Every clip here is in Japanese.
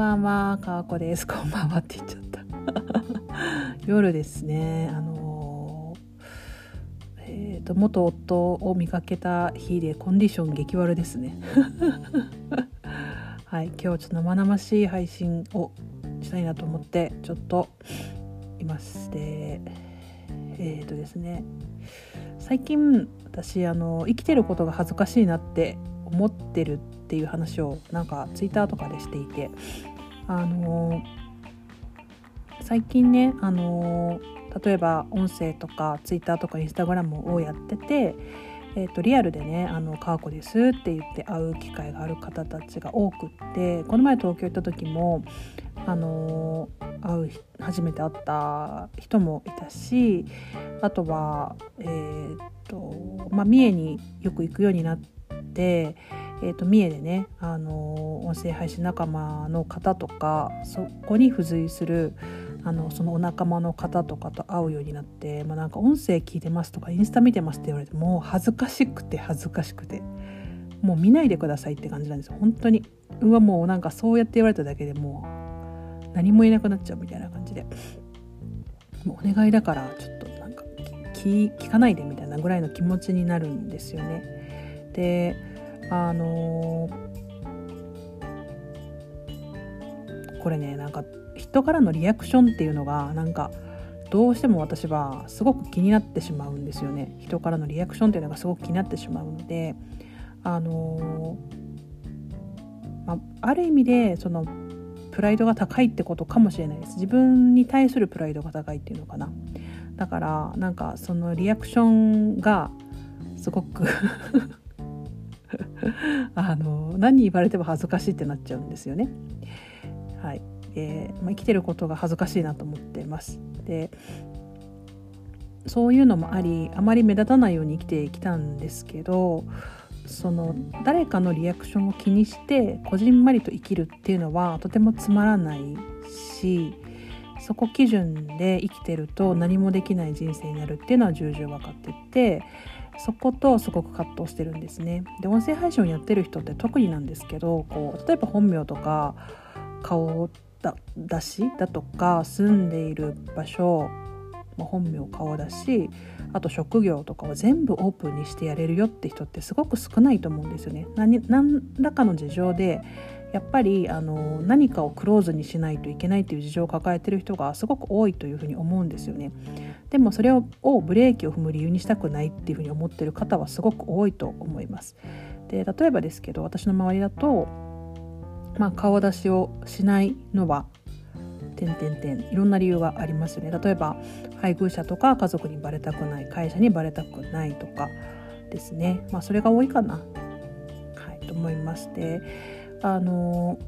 ばんは、かわこです。こんばんはって言っちゃった。夜ですね、あの、えっ、ー、と、元夫を見かけた日でコンディション激悪ですね。はい、今日ちょっと生々しい配信をしたいなと思って、ちょっといまして、えっ、ー、とですね、最近私、あの、生きてることが恥ずかしいなって思ってるっていう話をなんかツイッターとかでしていてあの最近ねあの例えば音声とかツイッターとかインスタグラムをやってて、えーと、リアルでね「あの川子です」って言って会う機会がある方たちが多くってこの前東京行った時もあの会う初めて会った人もいたしあとはえー、とまあ三重によく行くようになって。えーと、三重でね、あの音声配信仲間の方とかそこに付随するあのそのお仲間の方とかと会うようになって、まあ、なんか音声聞いてますとかインスタ見てますって言われてもう恥ずかしくて恥ずかしくてもう見ないでくださいって感じなんですよ。本当に。うわもうなんかそうやって言われただけでもう何も言えなくなっちゃうみたいな感じで。もうお願いだからちょっとなんか聞聞かないでみたいなぐらいの気持ちになるんですよね。であのー、これねなんか人からのリアクションっていうのがなんかどうしても私はすごく気になってしまうんですよね。人からのリアクションっていうのがすごく気になってしまうのであのー、まあ、ある意味でそのプライドが高いってことかもしれないです。自分に対するプライドが高いっていうのかな。だからなんかそのリアクションがすごく あの何言われても恥ずかしいってなっちゃうんですよね。はいでまあ、生きてることが恥ずかしいなと思ってます。でそういうのもありあまり目立たないように生きてきたんですけどその誰かのリアクションを気にしてこじんまりと生きるっていうのはとてもつまらないしそこ基準で生きてると何もできない人生になるっていうのは重々分かっててそことすごく葛藤してるんですね。で音声配信をやってる人って特になんですけどこう例えば本名とか顔だ出しだとか住んでいる場所本名顔だしあと職業とかを全部オープンにしてやれるよって人ってすごく少ないと思うんですよね。何何らかの事情でやっぱりあの何かをクローズにしないといけないという事情を抱えてる人がすごく多いというふうに思うんですよね。でもそれをブレーキを踏む理由にしたくないっていうふうに思ってる方はすごく多いと思います。で例えばですけど私の周りだと、まあ、顔出しをしないのは点点点いろんな理由がありますよね。例えば配偶者とか家族にバレたくない会社にバレたくないとかですね、まあ、それが多いかな、はい、と思いまして。あの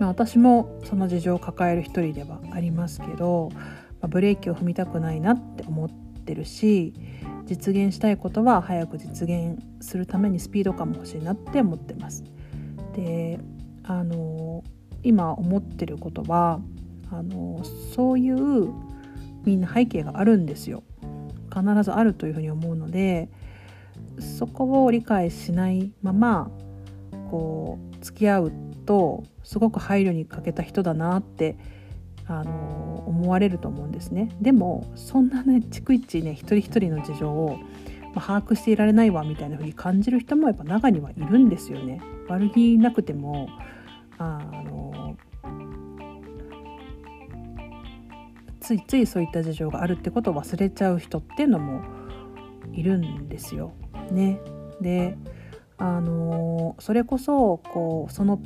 まあ、私もその事情を抱える一人ではありますけど、まあ、ブレーキを踏みたくないなって思ってるし実現したいことは早く実現するためにスピード感も欲しいなって思ってます。であの今思ってることはあのそういうみんな背景があるんですよ必ずあるというふうに思うのでそこを理解しないままこう付き合うとすごく配慮に欠けた人だなってあの思われると思うんですね。でもそんなね逐一ね一人一人の事情を、まあ、把握していられないわみたいな風に感じる人もやっぱ中にはいるんですよね。悪気なくてもあのついついそういった事情があるってことを忘れちゃう人っていうのもいるんですよ。ね、であのそれこそこうその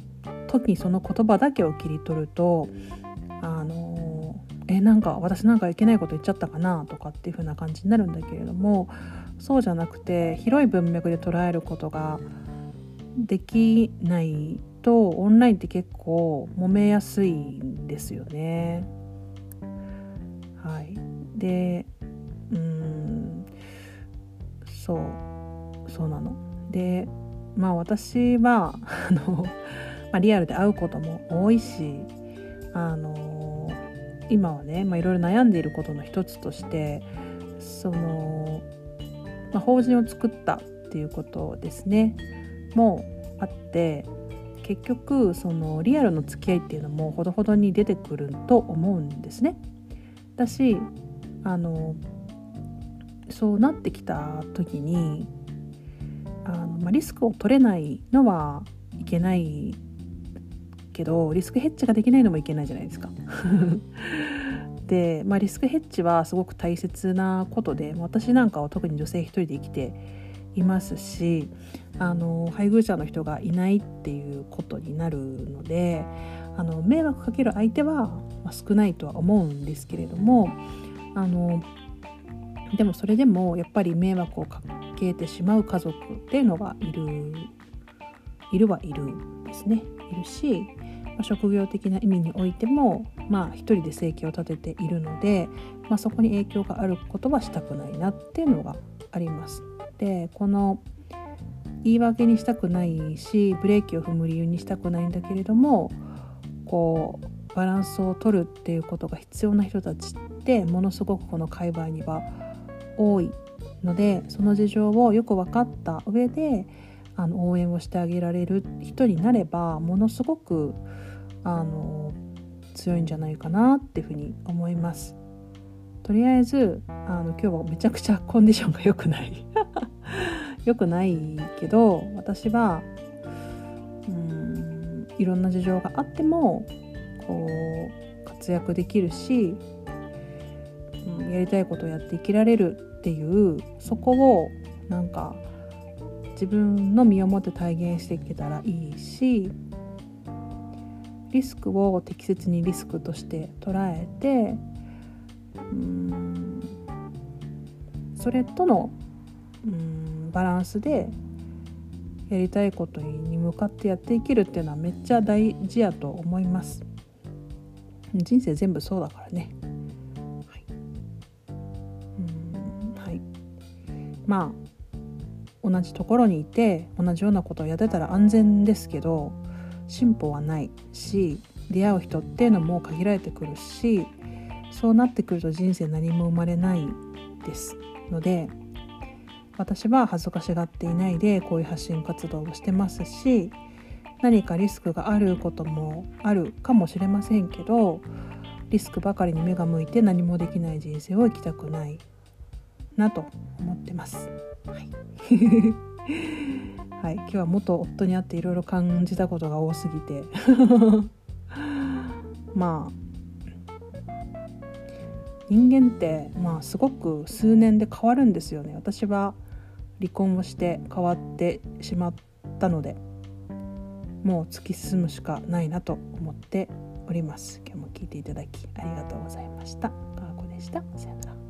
時にその言葉だけを切り取るとあのえなんか私なんかいけないこと言っちゃったかなとかっていう風な感じになるんだけれどもそうじゃなくて広い文脈で捉えることができないとオンラインって結構揉めやすいんですよね。はい、でまあ私はあの、ま、リアルで会うことも多いしあの今はね、まあ、いろいろ悩んでいることの一つとしてその、まあ、法人を作ったっていうことですねもあって結局そのリアルの付き合いっていうのもほどほどに出てくると思うんですね。だしあのそうなってきた時に、まあ、リスクを取れないのはいけないけどリスクヘッジができないのもいけないじゃないですか。で、まあ、リスクヘッジはすごく大切なことで私なんかは特に女性一人で生きていますしあの配偶者の人がいないっていうことになるのであの迷惑かける相手は、少ないとは思うんですけれどもあのでもそれでもやっぱり迷惑をかけてしまう家族っていうのがいるいるはいるんですねいるし、まあ、職業的な意味においてもまあ一人で生計を立てているので、まあ、そこに影響があることはしたくないなっていうのがあります。でこの言い訳にしたくないしブレーキを踏む理由にしたくないんだけれどもこうバランスを取るっていうことが必要な人たちってものすごくこの界隈には多いのでその事情をよく分かった上であの応援をしてあげられる人になればものすごくあの強いんじゃないかなっていうふうに思います。とりあえずあの今日はめちゃくちゃコンディションが良くない 良くないけど私はうんいろんな事情があってもこう活躍できるし、やりたいことをやって生きられるっていうそこをなんか自分の身をもって体現していけたらいいしリスクを適切にリスクとして捉えてうんそれとのバランスでやりたいことに向かってやっていけるっていうのはめっちゃ大事やと思います。人生全部そうだからね。まあ同じところにいて同じようなことをやってたら安全ですけど進歩はないし出会う人っていうのも限られてくるしそうなってくると人生何も生まれないですので私は恥ずかしがっていないでこういう発信活動をしてますし何かリスクがあることもあるかもしれませんけどリスクばかりに目が向いて何もできない人生を生きたくない。なと思ってます。はい、はい、今日は元夫に会っていろいろ感じたことが多すぎて。まあ人間って、まあ、すごく数年で変わるんですよね。私は離婚をして変わってしまったのでもう突き進むしかないなと思っております。今日も聞いていただきありがとうございました。かわこでした。さよなら